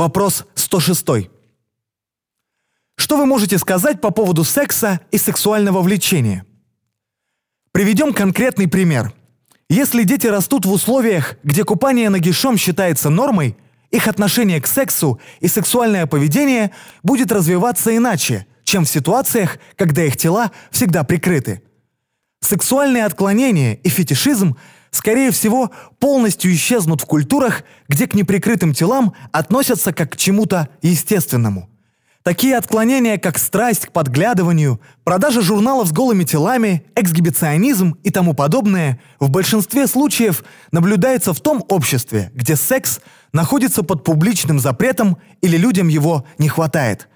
Вопрос 106. Что вы можете сказать по поводу секса и сексуального влечения? Приведем конкретный пример. Если дети растут в условиях, где купание нагишом считается нормой, их отношение к сексу и сексуальное поведение будет развиваться иначе, чем в ситуациях, когда их тела всегда прикрыты. Сексуальные отклонения и фетишизм, скорее всего, полностью исчезнут в культурах, где к неприкрытым телам относятся как к чему-то естественному. Такие отклонения, как страсть к подглядыванию, продажа журналов с голыми телами, эксгибиционизм и тому подобное, в большинстве случаев наблюдается в том обществе, где секс находится под публичным запретом или людям его не хватает.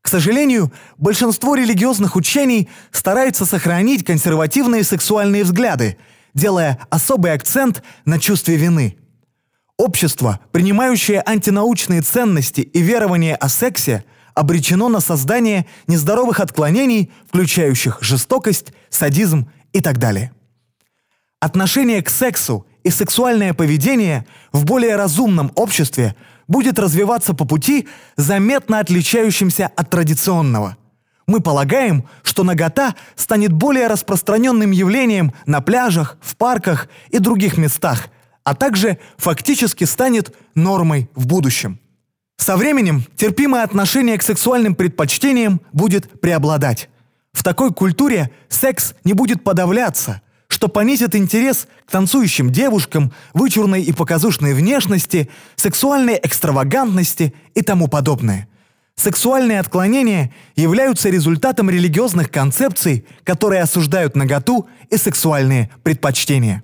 К сожалению, большинство религиозных учений стараются сохранить консервативные сексуальные взгляды, делая особый акцент на чувстве вины. Общество, принимающее антинаучные ценности и верования о сексе – обречено на создание нездоровых отклонений, включающих жестокость, садизм и так далее. Отношение к сексу и сексуальное поведение в более разумном обществе будет развиваться по пути, заметно отличающимся от традиционного. Мы полагаем, что нагота станет более распространенным явлением на пляжах, в парках и других местах, а также фактически станет нормой в будущем. Со временем терпимое отношение к сексуальным предпочтениям будет преобладать. В такой культуре секс не будет подавляться, что понизит интерес к танцующим девушкам, вычурной и показушной внешности, сексуальной экстравагантности и тому подобное. Сексуальные отклонения являются результатом религиозных концепций, которые осуждают наготу и сексуальные предпочтения.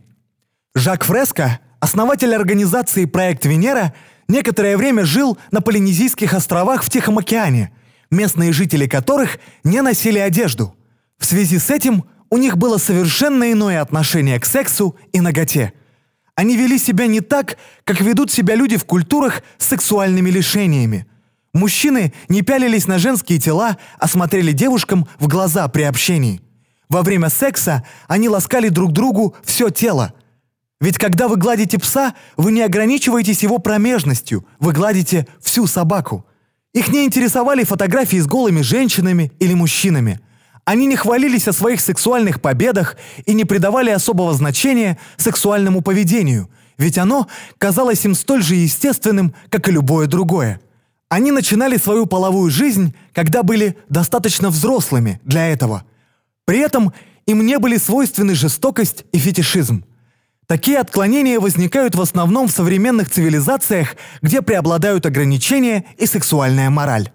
Жак Фреско, основатель организации «Проект Венера», некоторое время жил на Полинезийских островах в Тихом океане, местные жители которых не носили одежду. В связи с этим у них было совершенно иное отношение к сексу и наготе. Они вели себя не так, как ведут себя люди в культурах с сексуальными лишениями. Мужчины не пялились на женские тела, а смотрели девушкам в глаза при общении. Во время секса они ласкали друг другу все тело – ведь когда вы гладите пса, вы не ограничиваетесь его промежностью, вы гладите всю собаку. Их не интересовали фотографии с голыми женщинами или мужчинами. Они не хвалились о своих сексуальных победах и не придавали особого значения сексуальному поведению, ведь оно казалось им столь же естественным, как и любое другое. Они начинали свою половую жизнь, когда были достаточно взрослыми для этого. При этом им не были свойственны жестокость и фетишизм. Такие отклонения возникают в основном в современных цивилизациях, где преобладают ограничения и сексуальная мораль.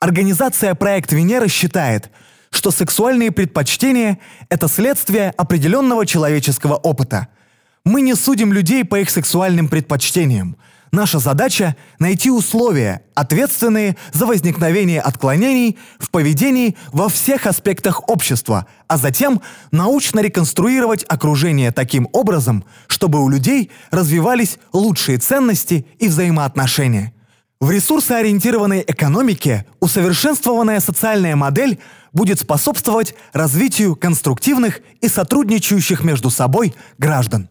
Организация «Проект Венера» считает, что сексуальные предпочтения – это следствие определенного человеческого опыта. Мы не судим людей по их сексуальным предпочтениям – Наша задача – найти условия, ответственные за возникновение отклонений в поведении во всех аспектах общества, а затем научно реконструировать окружение таким образом, чтобы у людей развивались лучшие ценности и взаимоотношения. В ресурсоориентированной экономике усовершенствованная социальная модель будет способствовать развитию конструктивных и сотрудничающих между собой граждан.